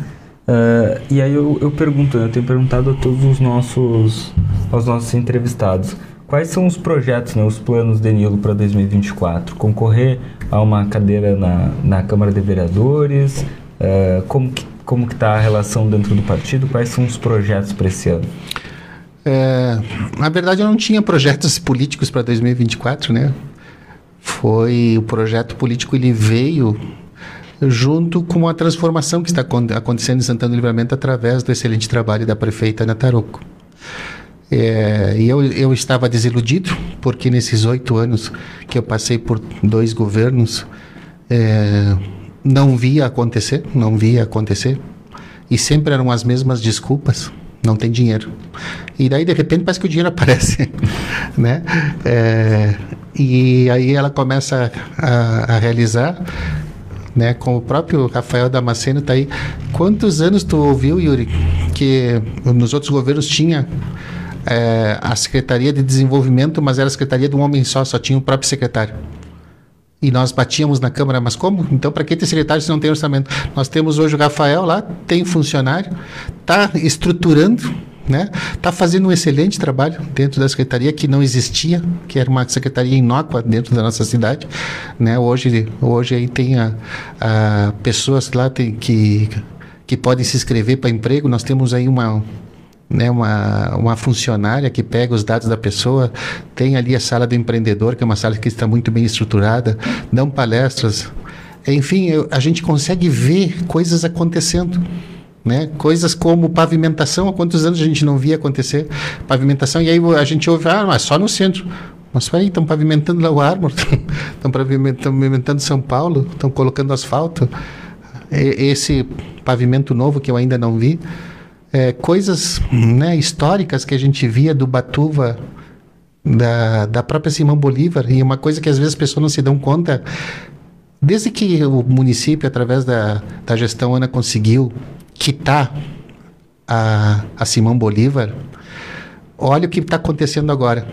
Uh, e aí eu, eu pergunto, eu tenho perguntado a todos os nossos, aos nossos entrevistados, quais são os projetos, né, os planos de Nilo para 2024? Concorrer a uma cadeira na, na Câmara de Vereadores, Uh, como que como que está a relação dentro do partido? Quais são os projetos para esse ano? É, na verdade, eu não tinha projetos políticos para 2024, né? Foi o projeto político ele veio junto com a transformação que está acontecendo em Santana do Livramento através do excelente trabalho da prefeita Ana Taroco. É, e eu, eu estava desiludido, porque nesses oito anos que eu passei por dois governos, é, não via acontecer, não via acontecer. E sempre eram as mesmas desculpas, não tem dinheiro. E daí, de repente, parece que o dinheiro aparece, né? É, e aí ela começa a, a realizar né, com o próprio Rafael Damasceno está aí. Quantos anos tu ouviu, Yuri, que nos outros governos tinha é, a Secretaria de Desenvolvimento, mas era a Secretaria de um homem só, só tinha o próprio secretário. E nós batíamos na Câmara, mas como? Então, para que ter secretário se não tem orçamento? Nós temos hoje o Rafael lá, tem funcionário, está estruturando, né? Está fazendo um excelente trabalho dentro da secretaria que não existia, que era uma secretaria inócua dentro da nossa cidade, né? Hoje, hoje aí tem a, a pessoas lá tem, que que podem se inscrever para emprego. Nós temos aí uma né, uma, uma funcionária que pega os dados da pessoa, tem ali a sala do empreendedor, que é uma sala que está muito bem estruturada, dão palestras. Enfim, eu, a gente consegue ver coisas acontecendo. Né? Coisas como pavimentação, há quantos anos a gente não via acontecer pavimentação, e aí a gente ouve, ah, mas só no centro. Mas peraí, estão pavimentando lá o Ármor, estão pavimentando, São Paulo, estão colocando asfalto. Esse pavimento novo que eu ainda não vi, é, coisas né, históricas que a gente via do Batuva, da, da própria Simão Bolívar, e uma coisa que às vezes as pessoas não se dão conta, desde que o município, através da, da gestão Ana, conseguiu quitar a, a Simão Bolívar, olha o que está acontecendo agora.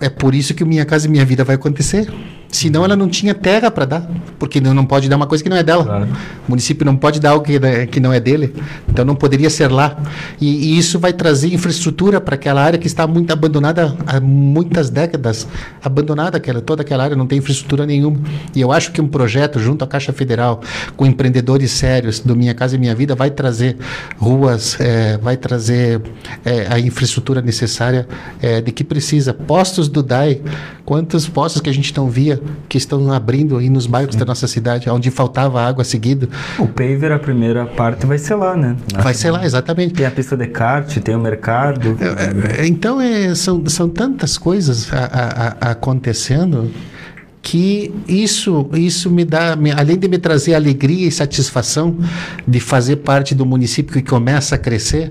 É por isso que Minha Casa e Minha Vida vai acontecer. Senão ela não tinha terra para dar, porque não pode dar uma coisa que não é dela. Claro. O município não pode dar algo que, né, que não é dele, então não poderia ser lá. E, e isso vai trazer infraestrutura para aquela área que está muito abandonada há muitas décadas. Abandonada aquela, toda aquela área, não tem infraestrutura nenhuma. E eu acho que um projeto junto à Caixa Federal, com empreendedores sérios do Minha Casa e Minha Vida, vai trazer ruas, é, vai trazer é, a infraestrutura necessária é, de que precisa. Postos do DAI, quantos postos que a gente não via que estão abrindo aí nos bairros Sim. da nossa cidade, onde faltava água seguido. O paver, a primeira parte, vai ser lá, né? vai ser lá, exatamente. Tem a pista de kart, tem o mercado. É, é, então, é, são, são tantas coisas a, a, a acontecendo que isso isso me dá além de me trazer alegria e satisfação de fazer parte do município que começa a crescer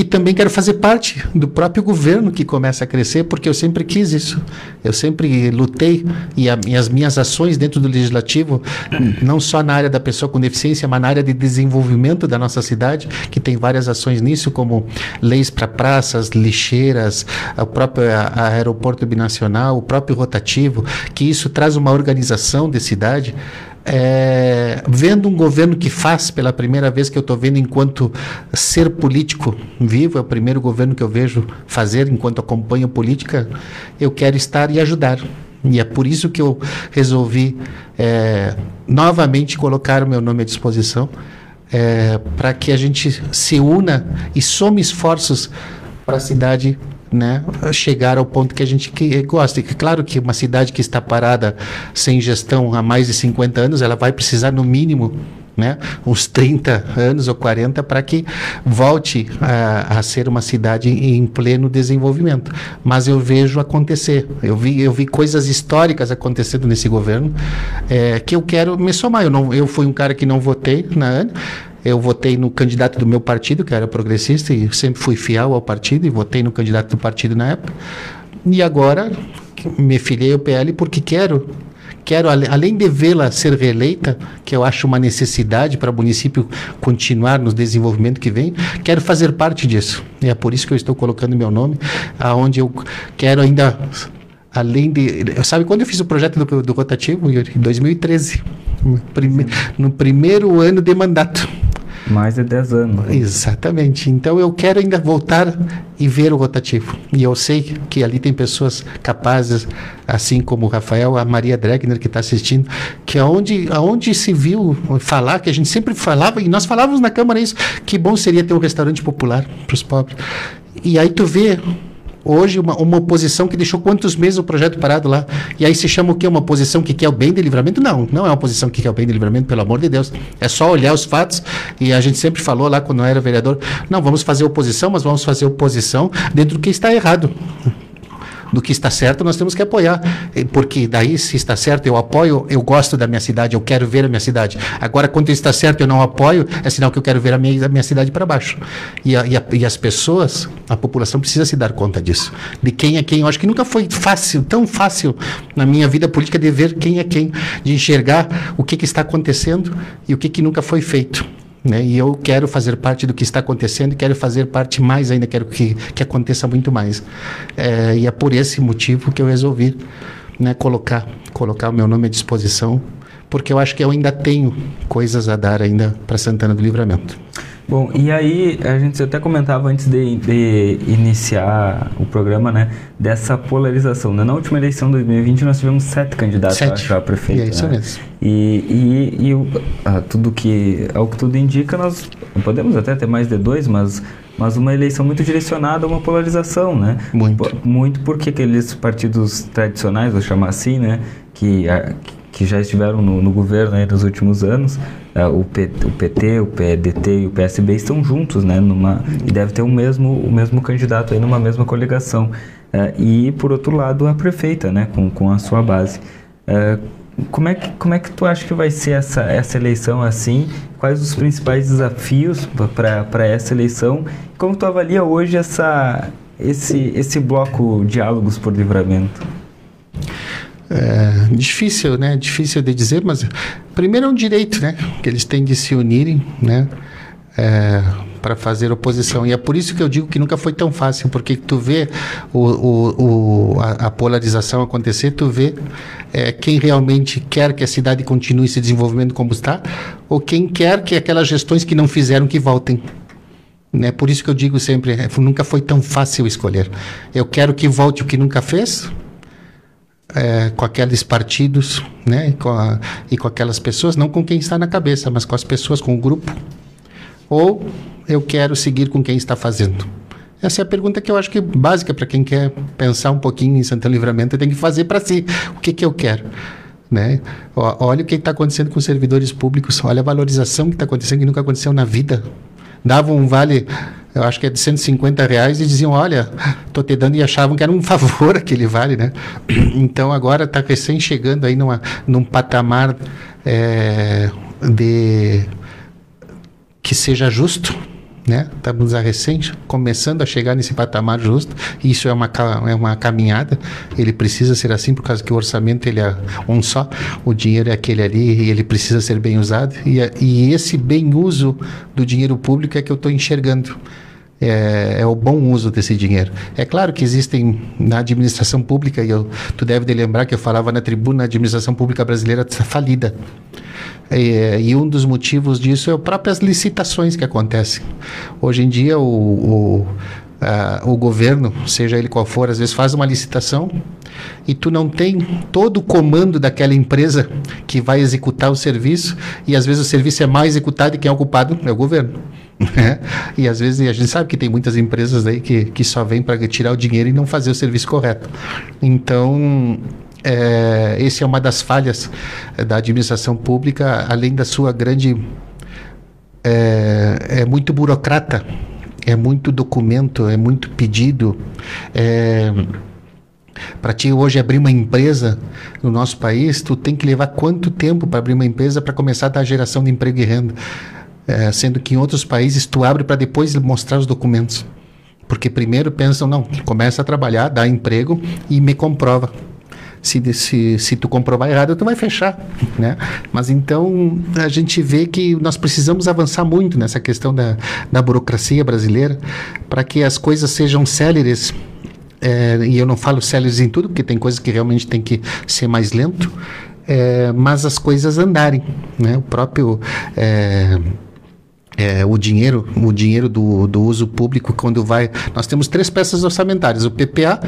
que também quero fazer parte do próprio governo que começa a crescer, porque eu sempre quis isso. Eu sempre lutei e, a, e, as minhas ações dentro do legislativo, não só na área da pessoa com deficiência, mas na área de desenvolvimento da nossa cidade, que tem várias ações nisso, como leis para praças, lixeiras, o próprio aeroporto binacional, o próprio rotativo, que isso traz uma organização de cidade é, vendo um governo que faz pela primeira vez que eu estou vendo enquanto ser político vivo, é o primeiro governo que eu vejo fazer enquanto acompanho política, eu quero estar e ajudar. E é por isso que eu resolvi é, novamente colocar o meu nome à disposição é, para que a gente se una e some esforços para a cidade né, chegar ao ponto que a gente gosta. E claro que uma cidade que está parada sem gestão há mais de 50 anos, ela vai precisar no mínimo né, uns 30 anos ou 40 para que volte a, a, ser uma cidade em pleno desenvolvimento. Mas eu vejo acontecer, eu vi, eu vi coisas históricas acontecendo nesse governo é, que eu quero me somar. Eu, não, eu fui um cara que não votei na ANA, eu votei no candidato do meu partido, que era progressista, e sempre fui fiel ao partido, e votei no candidato do partido na época. E agora me filiei ao PL porque quero quero, além de vê-la ser reeleita, que eu acho uma necessidade para o município continuar no desenvolvimento que vem, quero fazer parte disso. E é por isso que eu estou colocando meu nome, aonde eu quero ainda além de. Sabe quando eu fiz o projeto do, do rotativo, Em 2013. Prime, no primeiro ano de mandato. Mais de 10 anos. Exatamente. Então eu quero ainda voltar e ver o rotativo. E eu sei que ali tem pessoas capazes, assim como o Rafael, a Maria Dregner que está assistindo, que aonde, aonde se viu falar, que a gente sempre falava, e nós falávamos na Câmara isso, que bom seria ter um restaurante popular para os pobres. E aí tu vê hoje uma, uma oposição que deixou quantos meses o projeto parado lá. E aí se chama o quê? Uma oposição que quer o bem de livramento? Não, não é uma oposição que quer o bem de livramento, pelo amor de Deus. É só olhar os fatos. E a gente sempre falou lá quando eu era vereador: não, vamos fazer oposição, mas vamos fazer oposição dentro do que está errado do que está certo, nós temos que apoiar. Porque daí, se está certo, eu apoio, eu gosto da minha cidade, eu quero ver a minha cidade. Agora, quando está certo, eu não apoio, é sinal que eu quero ver a minha, a minha cidade para baixo. E, a, e, a, e, as pessoas, a população precisa se dar conta disso. De quem é quem. Eu acho que nunca foi fácil, tão fácil na minha vida política de ver quem é quem, de enxergar o que, que está acontecendo e o que, que nunca foi feito. Né? E eu quero fazer parte do que está acontecendo e quero fazer parte mais ainda, quero que, que aconteça muito mais. É, e é por esse motivo que eu resolvi né, colocar, colocar o meu nome à disposição, porque eu acho que eu ainda tenho coisas a dar ainda para Santana do Livramento. Bom, e aí a gente até comentava antes de, de iniciar o programa, né, dessa polarização. Né? Na última eleição de 2020 nós tivemos sete candidatos sete. a prefeito. E é isso né? mesmo. E, e, e ah, tudo que, ao que tudo indica, nós podemos até ter mais de dois, mas mas uma eleição muito direcionada a uma polarização, né? Muito. Muito porque aqueles partidos tradicionais, vou chamar assim, né? Que, que já estiveram no, no governo aí nos últimos anos, uh, o, P, o, PT, o PDT e o PSB estão juntos, né? Numa, e deve ter o mesmo, o mesmo candidato aí numa mesma coligação. Uh, e, por outro lado, a prefeita, né? Com, com a sua base. Uh, como é, que, como é que tu acha que vai ser essa, essa eleição assim? Quais os principais desafios para essa eleição? Como tu avalia hoje essa, esse, esse bloco Diálogos por Livramento? É, difícil, né? Difícil de dizer, mas primeiro é um direito, né? Que eles têm de se unirem, né? É, para fazer oposição. E é por isso que eu digo que nunca foi tão fácil, porque tu vê o, o, o a, a, polarização acontecer, tu vê é, quem realmente quer que a cidade continue se desenvolvendo como está, ou quem quer que aquelas gestões que não fizeram que voltem. Né? Por isso que eu digo sempre, é, nunca foi tão fácil escolher. Eu quero que volte o que nunca fez, é, com aqueles partidos, né, com a, e com aquelas pessoas, não com quem está na cabeça, mas com as pessoas, com o grupo, ou eu quero seguir com quem está fazendo? Essa é a pergunta que eu acho que é básica para quem quer pensar um pouquinho em Santana Livramento, tem que fazer para si, o que que eu quero? Né? Olha o que está acontecendo com os servidores públicos, olha a valorização que está acontecendo que nunca aconteceu na vida. Davam um vale eu acho que é de 150 reais, e diziam, olha, estou te dando, e achavam que era um favor aquele vale, né? Então agora está recém chegando aí numa, num patamar é, de que seja justo, né? Estamos a recém começando a chegar nesse patamar justo. Isso é uma, é uma caminhada. Ele precisa ser assim por causa que o orçamento ele é um só. O dinheiro é aquele ali e ele precisa ser bem usado. E, e esse bem uso do dinheiro público é que eu estou enxergando. É, é, o bom uso desse dinheiro. É claro que existem na administração pública, e eu, tu deve de lembrar que eu falava na tribuna, a administração pública brasileira está falida. É, e um dos motivos disso é as próprias licitações que acontecem. Hoje em dia, o, o, o governo, seja ele qual for, às vezes faz uma licitação e tu não tem todo o comando daquela empresa que vai executar o serviço e às vezes o serviço é mais executado e quem é ocupado é o governo. Né? E às vezes a gente sabe que tem muitas empresas aí que, que só vêm para tirar o dinheiro e não fazer o serviço correto. Então, é, esse é uma das falhas da administração pública, além da sua grande. É, é muito burocrata, é muito documento, é muito pedido. É, para ti hoje abrir uma empresa no nosso país, tu tem que levar quanto tempo para abrir uma empresa para começar a dar geração de emprego e renda? É, sendo que em outros países tu abre para depois mostrar os documentos. Porque primeiro pensam, não, começa a trabalhar, dá emprego e me comprova. Se, se, se tu comprovar errado, tu vai fechar, né? Mas então a gente vê que nós precisamos avançar muito nessa questão da, da burocracia brasileira para que as coisas sejam céleres. É, e eu não falo céleres em tudo, porque tem coisas que realmente tem que ser mais lento, é, mas as coisas andarem, né? O próprio é, é, o dinheiro, o dinheiro do, do uso público quando vai. Nós temos três peças orçamentárias: o PPA,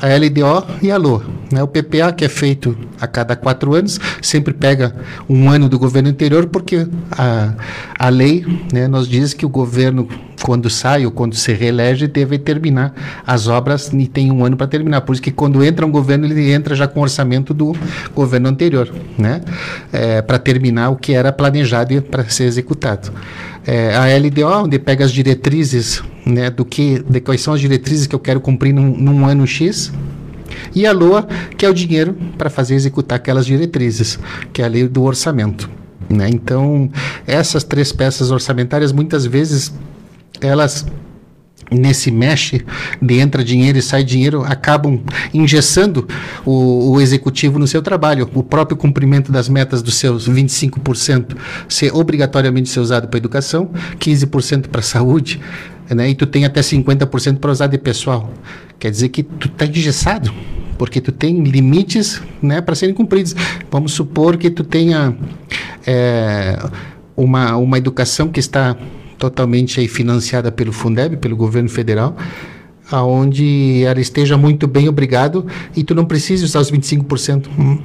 a LDO e a LOA. Né? O PPA, que é feito a cada quatro anos, sempre pega um ano do governo anterior, porque a, a lei né, nos diz que o governo quando sai ou quando se reelege, deve terminar as obras e tem um ano para terminar. Por isso que quando entra um governo, ele entra já com o orçamento do governo anterior, né? É, para terminar o que era planejado para ser executado. É, a LDO, onde pega as diretrizes, né, do que, de quais são as diretrizes que eu quero cumprir num, num ano X, e a LOA, que é o dinheiro para fazer executar aquelas diretrizes, que é a lei do orçamento. Né? Então, essas três peças orçamentárias, muitas vezes, elas nesse mexe de entra dinheiro e sai dinheiro acabam engessando o, o, executivo no seu trabalho. O próprio cumprimento das metas dos seus 25% ser obrigatoriamente ser usado para educação, 15% para saúde, né? E tu tem até 50% para usar de pessoal. Quer dizer que tu está engessado porque tu tem limites né, para serem cumpridos. Vamos supor que tu tenha é, uma, uma educação que está totalmente aí financiada pelo Fundeb, pelo governo federal, aonde ela esteja muito bem, obrigado, e tu não precisa usar os 25%. Hum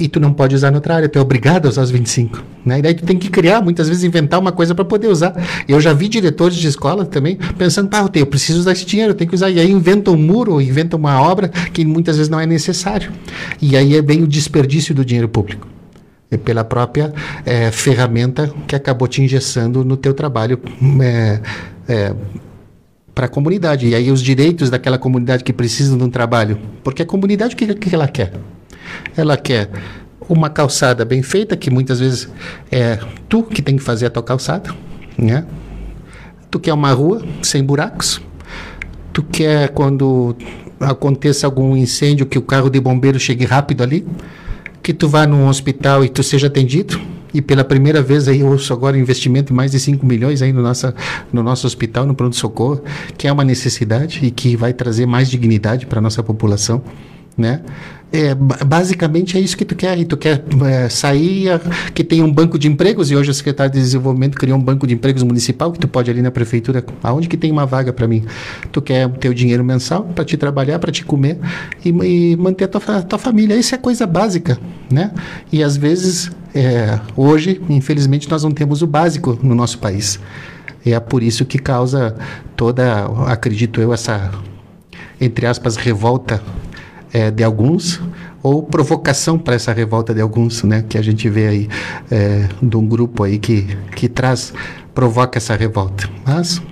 e tu não pode usar noutra área, tu é obrigado a usar os 25, né? E daí tu tem que criar, muitas vezes inventar uma coisa para poder usar. Eu já vi diretores de escola também pensando, pá, eu preciso usar esse dinheiro, eu tenho que usar. E aí inventa um muro, inventa uma obra que muitas vezes não é necessário. E aí é bem o desperdício do dinheiro público. É pela própria é, ferramenta que acabou te engessando no teu trabalho é, é, para a comunidade. E aí os direitos daquela comunidade que precisam de um trabalho. Porque a comunidade, o que, que ela quer? Ela quer uma calçada bem feita, que muitas vezes é tu que tem que fazer a tua calçada, né? Tu quer uma rua sem buracos. Tu quer quando aconteça algum incêndio que o carro de bombeiro chegue rápido ali, que tu vá num hospital e tu seja atendido. E pela primeira vez aí eu ouço agora investimento de mais de 5 milhões aí no, nosso no nosso hospital, no pronto-socorro, que é uma necessidade e que vai trazer mais dignidade para a nossa população, né? É, basicamente é isso que tu quer. E tu quer é, sair, que tem um banco de empregos, e hoje o secretário de Desenvolvimento criou um banco de empregos municipal, que tu pode ali na prefeitura, aonde que tem uma vaga para mim? Tu quer o dinheiro mensal para te trabalhar, para te comer e, e, manter a tua, tua família. Isso é coisa básica, né? E às vezes, é, hoje, infelizmente, nós não temos o básico no nosso país. E é por isso que causa toda, acredito eu, essa, entre aspas, revolta é, de alguns ou provocação para essa revolta de alguns, né? Que a gente vê aí é, de um grupo aí que, que traz, provoca essa revolta. Mas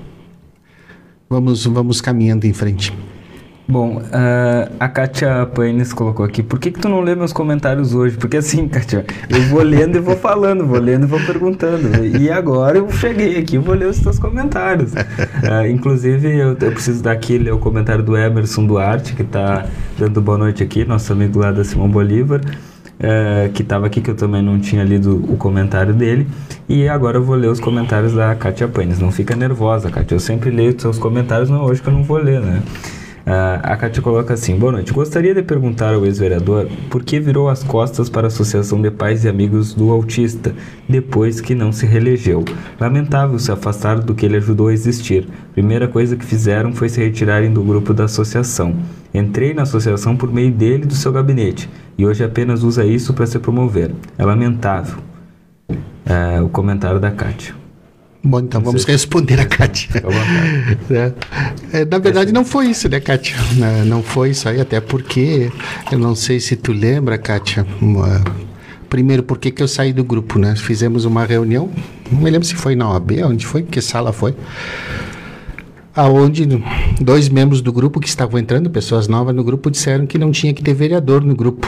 vamos, vamos caminhando em frente. Bom, uh, a Kátia Paines colocou aqui, por que, que tu não lê meus comentários hoje? Porque assim, Kátia, eu vou lendo e vou falando, vou lendo e vou perguntando. E agora eu cheguei aqui, eu vou ler os teus comentários. Uh, inclusive, eu, eu, preciso dar aqui ler o comentário do Emerson Duarte, que está dando boa noite aqui, nosso amigo lá da Simão Bolívar. Uh, que estava aqui, que eu também não tinha lido o comentário dele. E agora eu vou ler os comentários da Kátia Paines. Não fica nervosa, Kátia. Eu sempre leio os seus comentários, não hoje que eu não vou ler, né? Uh, a Cátia coloca assim: Boa noite. Gostaria de perguntar ao ex-vereador por que virou as costas para a Associação de Pais e Amigos do Autista depois que não se reelegeu. Lamentável se afastar do que ele ajudou a existir. Primeira coisa que fizeram foi se retirarem do grupo da associação. Entrei na associação por meio dele e do seu gabinete e hoje apenas usa isso para se promover. É lamentável. Uh, o comentário da Cátia. Bom, então vamos responder a Kátia. é. É, na verdade, não foi isso, né, Kátia? Não foi isso aí, até porque eu não sei se tu lembra, Kátia. Uma, primeiro, por que, que eu saí do grupo, né? Fizemos uma reunião, não me lembro se foi na OAB, onde foi, que sala foi aonde dois membros do grupo que estavam entrando, pessoas novas no grupo, disseram que não tinha que ter vereador no grupo.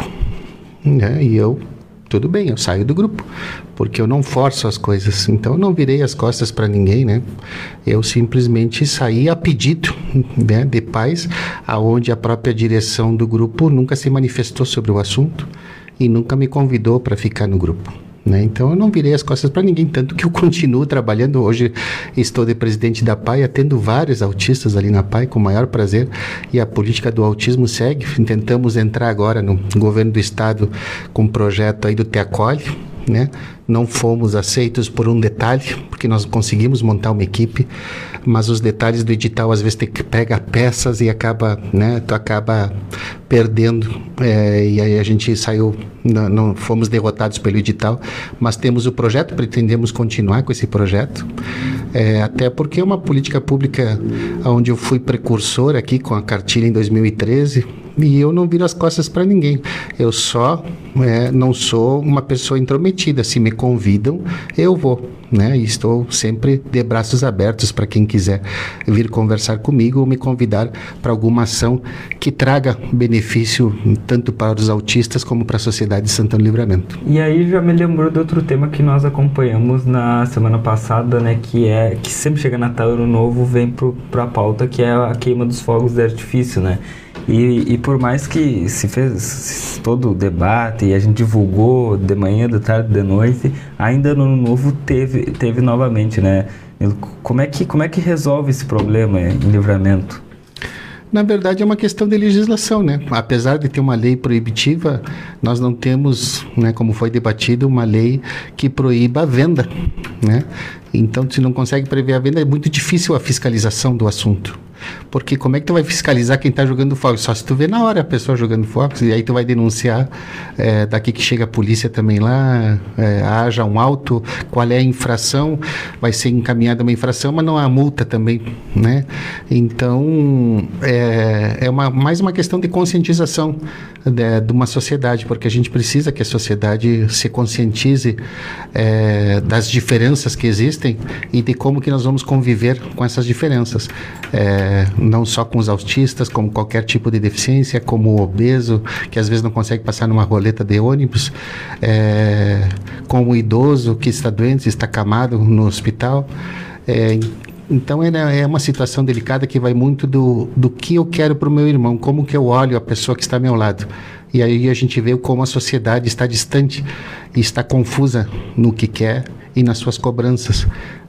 Né? E eu tudo bem, eu saio do grupo, porque eu não forço as coisas. Então eu não virei as costas para ninguém, né? Eu simplesmente saí a pedido né, de paz, aonde a própria direção do grupo nunca se manifestou sobre o assunto e nunca me convidou para ficar no grupo. Né? Então eu não virei as costas para ninguém, tanto que eu continuo trabalhando. Hoje estou de presidente da PAI, atendo vários autistas ali na PAI com o maior prazer e a política do autismo segue. Tentamos entrar agora no governo do estado com um projeto aí do Te Acolhe, né? Não fomos aceitos por um detalhe, porque nós conseguimos montar uma equipe, mas os detalhes do edital às vezes tem que pega peças e acaba, né? Tu acaba perdendo é, e aí a gente saiu, não, não, fomos derrotados pelo edital, mas temos o projeto, pretendemos continuar com esse projeto É, até porque é uma política pública onde eu fui precursor aqui com a cartilha em 2013 e eu não viro as costas para ninguém. Eu só é, não sou uma pessoa intrometida. Se me convidam, eu vou. Né? E estou sempre de braços abertos para quem quiser vir conversar comigo ou me convidar para alguma ação que traga benefício tanto para os autistas como para a sociedade de Santana Livramento. E aí já me lembrou de outro tema que nós acompanhamos na semana passada, né, que é que sempre chega Natal Ano Novo vem para a pauta que é a queima dos fogos de artifício, né? E, e, por mais que se fez todo o debate e a gente divulgou de manhã, de tarde, de noite, ainda no novo teve, teve novamente, né? Como é, que, como é que resolve esse problema em livramento? Na verdade, é uma questão de legislação, né? Apesar de ter uma lei proibitiva, nós não temos, né, como foi debatido, uma lei que proíba a venda, né? Então, se não consegue prever a venda, é muito difícil a fiscalização do assunto. Porque como é que tu vai fiscalizar quem está jogando fogos? Só se tu vê na hora a pessoa jogando fogos, e aí tu vai denunciar é, daqui que chega a polícia também lá, é, haja um auto, qual é a infração, vai ser encaminhada uma infração, mas não há multa também, né? Então, é, é uma, mais uma questão de conscientização de, de, uma sociedade, porque a gente precisa que a sociedade se conscientize é, das diferenças que existem e de como que nós vamos conviver com essas diferenças. É, não só com os autistas, como qualquer tipo de deficiência, como o obeso, que às vezes não consegue passar numa roleta de ônibus, é, como o idoso que está doente, está camado no hospital. É, então é, é uma situação delicada que vai muito do, do que eu quero para o meu irmão, como que eu olho a pessoa que está ao meu lado. E aí a gente vê como a sociedade está distante e está confusa no que quer e nas suas cobranças.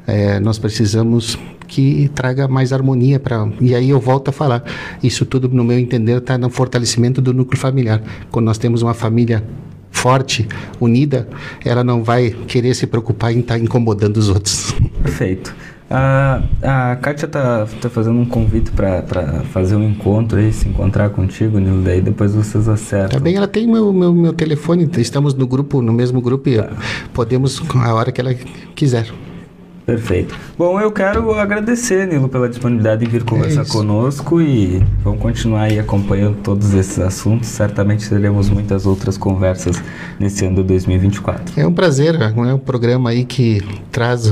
É, nós precisamos que traga mais harmonia para. E aí eu volto a falar. Isso tudo, no meu entender, está no fortalecimento do núcleo familiar. Quando nós temos uma família forte, unida, ela não vai querer se preocupar em estar tá incomodando os outros. Perfeito. A, a Kátia está tá fazendo um convite para fazer um encontro aí, se encontrar contigo, Nilo, daí depois vocês acertam. Tá bem, ela tem meu, meu, meu telefone, estamos no grupo, no mesmo grupo e tá. podemos a hora que ela quiser. Perfeito. Bom, eu quero agradecer, Nilo, pela disponibilidade em vir conversar é conosco e vamos continuar aí acompanhando todos esses assuntos. Certamente teremos muitas outras conversas nesse ano de 2024. É um prazer, é um programa aí que traz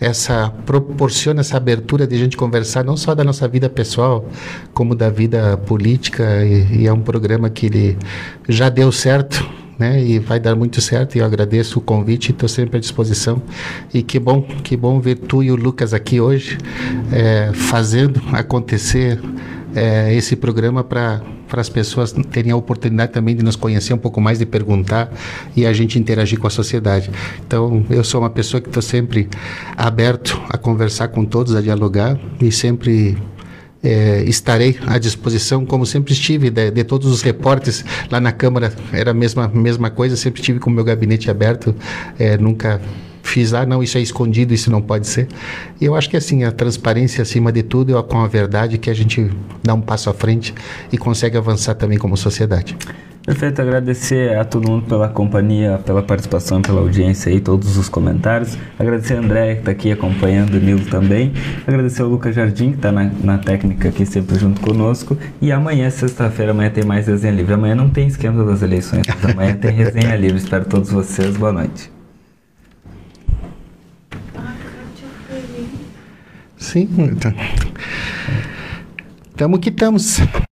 essa proporciona essa abertura de a gente conversar não só da nossa vida pessoal, como da vida política e, e é um programa que ele já deu certo né? E vai dar muito certo. E eu agradeço o convite, estou sempre à disposição. E que bom, que bom ver tu e o Lucas aqui hoje é, fazendo acontecer é, esse programa para para as pessoas terem a oportunidade também de nos conhecer um pouco mais, de perguntar e a gente interagir com a sociedade. Então, eu sou uma pessoa que estou sempre aberto a conversar com todos, a dialogar e sempre é, estarei à disposição, como sempre estive, de, de, todos os repórteres lá na Câmara, era a mesma, mesma coisa, sempre estive com o meu gabinete aberto, é, nunca fiz, ah, não, isso é escondido, isso não pode ser. Eu acho que assim, a transparência acima de tudo, com a verdade, que a gente dá um passo à frente e consegue avançar também como sociedade. Perfeito, agradecer a todo mundo pela companhia, pela participação, pela audiência e todos os comentários. Agradecer a André que está aqui acompanhando, o Nilo também. Agradecer ao Lucas Jardim, que está na, na, técnica aqui sempre junto conosco. E amanhã, sexta-feira, amanhã tem mais resenha livre. Amanhã não tem esquema das eleições, mas amanhã tem resenha livre. Espero todos vocês. Boa noite. Sim, então. Tamo que estamos.